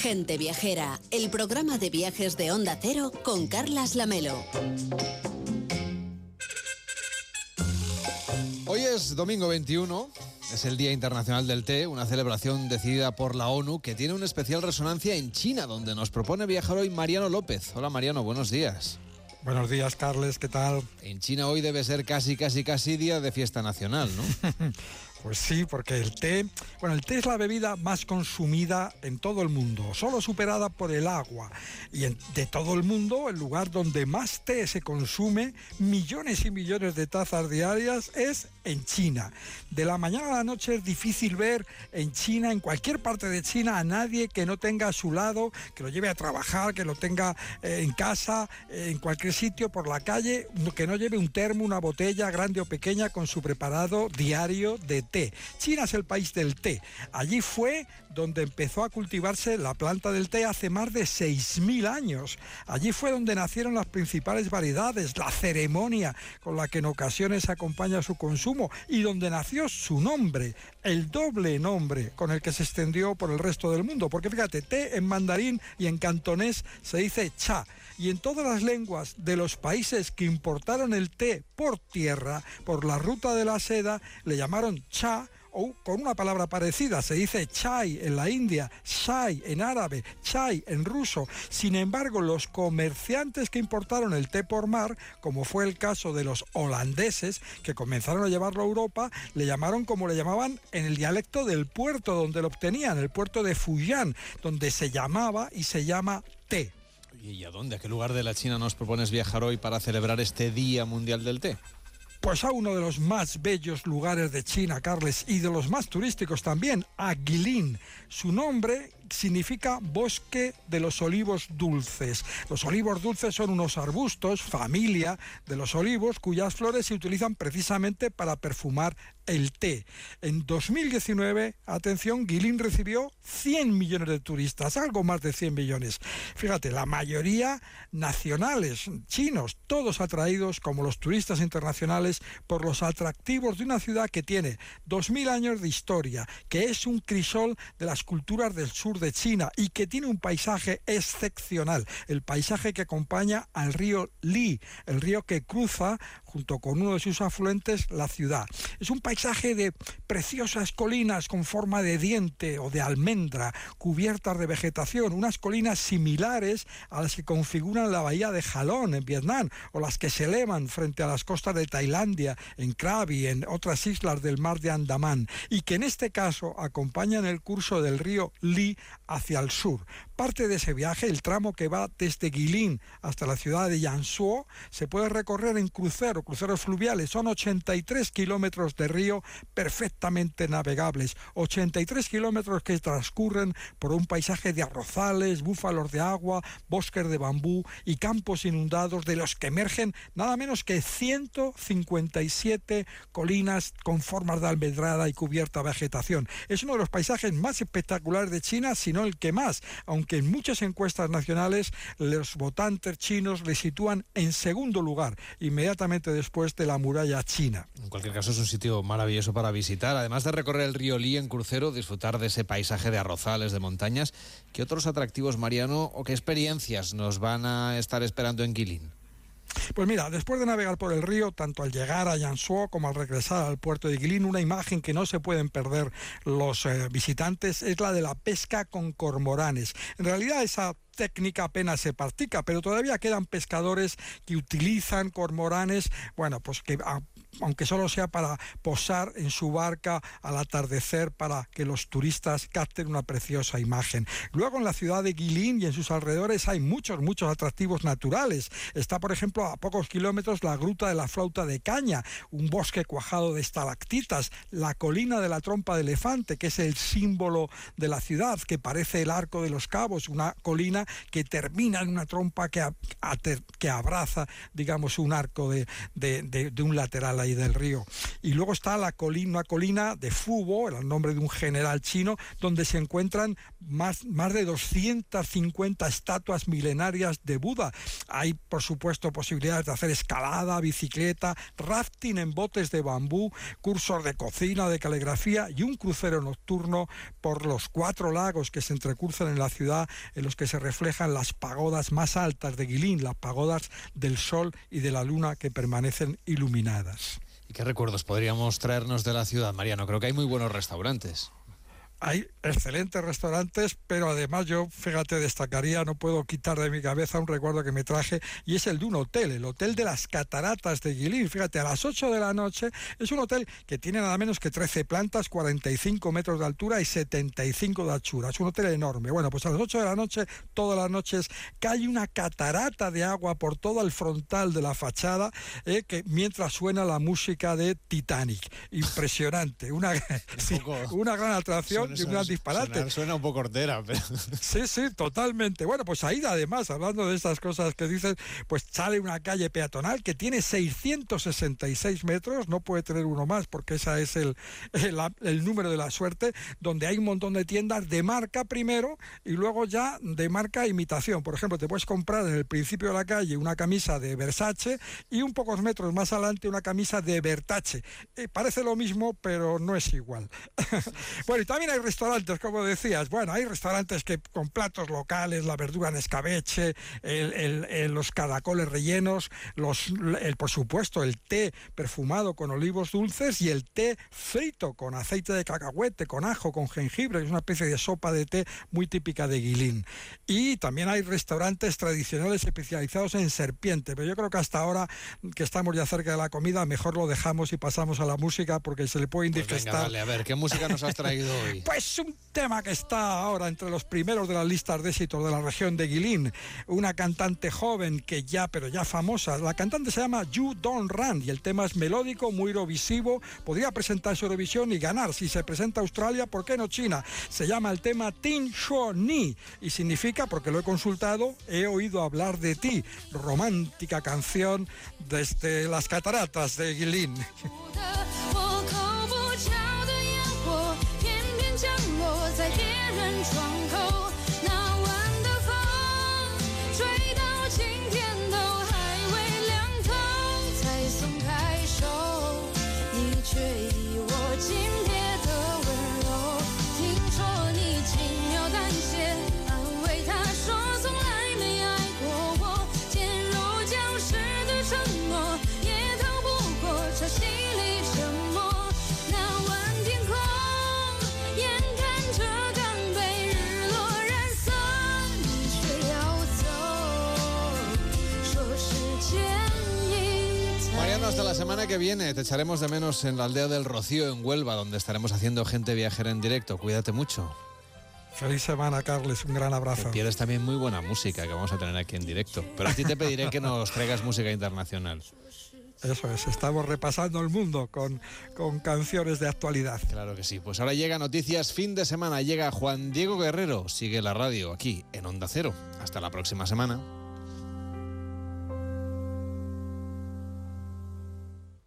Gente Viajera, el programa de viajes de Onda Cero con Carlas Lamelo. Hoy es domingo 21, es el Día Internacional del Té, una celebración decidida por la ONU que tiene una especial resonancia en China, donde nos propone viajar hoy Mariano López. Hola Mariano, buenos días. Buenos días, Carles, ¿qué tal? En China hoy debe ser casi, casi, casi día de fiesta nacional, ¿no? Pues sí, porque el té, bueno, el té es la bebida más consumida en todo el mundo, solo superada por el agua. Y de todo el mundo, el lugar donde más té se consume, millones y millones de tazas diarias, es en China. De la mañana a la noche es difícil ver en China, en cualquier parte de China, a nadie que no tenga a su lado, que lo lleve a trabajar, que lo tenga eh, en casa, en cualquier sitio, por la calle, que no lleve un termo, una botella grande o pequeña con su preparado diario de té. China es el país del té. Allí fue donde empezó a cultivarse la planta del té hace más de 6.000 años. Allí fue donde nacieron las principales variedades, la ceremonia con la que en ocasiones acompaña su consumo y donde nació su nombre, el doble nombre con el que se extendió por el resto del mundo. Porque fíjate, té en mandarín y en cantonés se dice cha. Y en todas las lenguas de los países que importaron el té por tierra, por la ruta de la seda, le llamaron cha o con una palabra parecida, se dice chai en la India, shai en árabe, chai en ruso. Sin embargo, los comerciantes que importaron el té por mar, como fue el caso de los holandeses, que comenzaron a llevarlo a Europa, le llamaron como le llamaban en el dialecto del puerto donde lo obtenían, el puerto de Fujian, donde se llamaba y se llama té. ¿Y a dónde? ¿A qué lugar de la China nos propones viajar hoy para celebrar este Día Mundial del Té? Pues a uno de los más bellos lugares de China, Carles, y de los más turísticos también, a Guilin. Su nombre significa bosque de los olivos dulces. Los olivos dulces son unos arbustos, familia de los olivos, cuyas flores se utilizan precisamente para perfumar el té. En 2019, atención, Guilin recibió 100 millones de turistas, algo más de 100 millones. Fíjate, la mayoría nacionales, chinos, todos atraídos como los turistas internacionales por los atractivos de una ciudad que tiene 2.000 años de historia, que es un crisol de las culturas del sur de China y que tiene un paisaje excepcional, el paisaje que acompaña al río Li, el río que cruza junto con uno de sus afluentes la ciudad. Es un paisaje de preciosas colinas con forma de diente o de almendra, cubiertas de vegetación, unas colinas similares a las que configuran la bahía de Jalón en Vietnam o las que se elevan frente a las costas de Tailandia, en Krabi, en otras islas del mar de Andamán, y que en este caso acompañan el curso del río Li hacia el sur. Parte de ese viaje, el tramo que va desde Guilin hasta la ciudad de Yansuo, se puede recorrer en crucero, cruceros fluviales. Son 83 kilómetros de río perfectamente navegables. 83 kilómetros que transcurren por un paisaje de arrozales, búfalos de agua, bosques de bambú y campos inundados de los que emergen nada menos que 157 colinas con formas de almedrada y cubierta vegetación. Es uno de los paisajes más espectaculares de China, si no el que más, aunque que en muchas encuestas nacionales los votantes chinos le sitúan en segundo lugar, inmediatamente después de la muralla china. En cualquier caso es un sitio maravilloso para visitar, además de recorrer el río Li en crucero, disfrutar de ese paisaje de arrozales, de montañas. ¿Qué otros atractivos, Mariano, o qué experiencias nos van a estar esperando en Guilin? Pues mira, después de navegar por el río, tanto al llegar a Yansuo como al regresar al puerto de Guilin, una imagen que no se pueden perder los eh, visitantes es la de la pesca con cormoranes. En realidad esa técnica apenas se practica, pero todavía quedan pescadores que utilizan cormoranes, bueno, pues que aunque solo sea para posar en su barca al atardecer para que los turistas capten una preciosa imagen. Luego en la ciudad de Guilin y en sus alrededores hay muchos, muchos atractivos naturales. Está, por ejemplo, a pocos kilómetros la gruta de la flauta de caña, un bosque cuajado de estalactitas, la colina de la trompa de elefante, que es el símbolo de la ciudad, que parece el arco de los cabos, una colina que termina en una trompa que, que abraza, digamos, un arco de, de un lateral del río. Y luego está la colina, una colina de Fubo, el nombre de un general chino, donde se encuentran más, más de 250 estatuas milenarias de Buda. Hay, por supuesto, posibilidades de hacer escalada, bicicleta, rafting en botes de bambú, cursos de cocina, de caligrafía y un crucero nocturno por los cuatro lagos que se entrecruzan en la ciudad, en los que se reflejan las pagodas más altas de Guilín, las pagodas del sol y de la luna que permanecen iluminadas. ¿Y qué recuerdos podríamos traernos de la ciudad, Mariano? Creo que hay muy buenos restaurantes hay excelentes restaurantes, pero además yo, fíjate, destacaría, no puedo quitar de mi cabeza un recuerdo que me traje, y es el de un hotel, el Hotel de las Cataratas de Guilín. Fíjate, a las 8 de la noche es un hotel que tiene nada menos que 13 plantas, 45 metros de altura y 75 de anchura. Es un hotel enorme. Bueno, pues a las 8 de la noche, todas las noches, cae una catarata de agua por todo el frontal de la fachada, eh, que mientras suena la música de Titanic. Impresionante, una, una gran atracción suena, disparate. Suena, un poco hortera, pero... Sí, sí, totalmente. Bueno, pues ahí además, hablando de estas cosas que dices, pues sale una calle peatonal que tiene 666 metros, no puede tener uno más porque ese es el, el, número de la suerte, donde hay un montón de tiendas de marca primero y luego ya de marca imitación. Por ejemplo, te puedes comprar en el principio de la calle una camisa de Versace y un pocos metros más adelante una camisa de Vertace. Eh, parece lo mismo, pero no es igual. bueno, y también hay restaurantes, como decías. Bueno, hay restaurantes que con platos locales, la verdura en escabeche, los caracoles rellenos, los, el, por supuesto el té perfumado con olivos dulces y el té frito con aceite de cacahuete, con ajo, con jengibre, es una especie de sopa de té muy típica de Guilín. Y también hay restaurantes tradicionales especializados en serpiente, pero yo creo que hasta ahora que estamos ya cerca de la comida, mejor lo dejamos y pasamos a la música porque se le puede pues indigestar. a ver, ¿qué música nos has traído hoy? Pues un tema que está ahora entre los primeros de las listas de éxitos de la región de Guilín. Una cantante joven que ya, pero ya famosa. La cantante se llama You Don't Run y el tema es melódico, muy eurovisivo. Podría presentarse Eurovisión y ganar. Si se presenta Australia, ¿por qué no China? Se llama el tema Tin Shuo Ni y significa, porque lo he consultado, he oído hablar de ti. Romántica canción desde las cataratas de Guilín. Hasta la semana que viene. Te echaremos de menos en la aldea del Rocío, en Huelva, donde estaremos haciendo gente viajera en directo. Cuídate mucho. Feliz semana, Carles. Un gran abrazo. Te pierdes también muy buena música que vamos a tener aquí en directo. Pero a ti te pediré que nos traigas música internacional. Eso es, estamos repasando el mundo con, con canciones de actualidad. Claro que sí. Pues ahora llega Noticias Fin de Semana. Llega Juan Diego Guerrero. Sigue la radio aquí en Onda Cero. Hasta la próxima semana.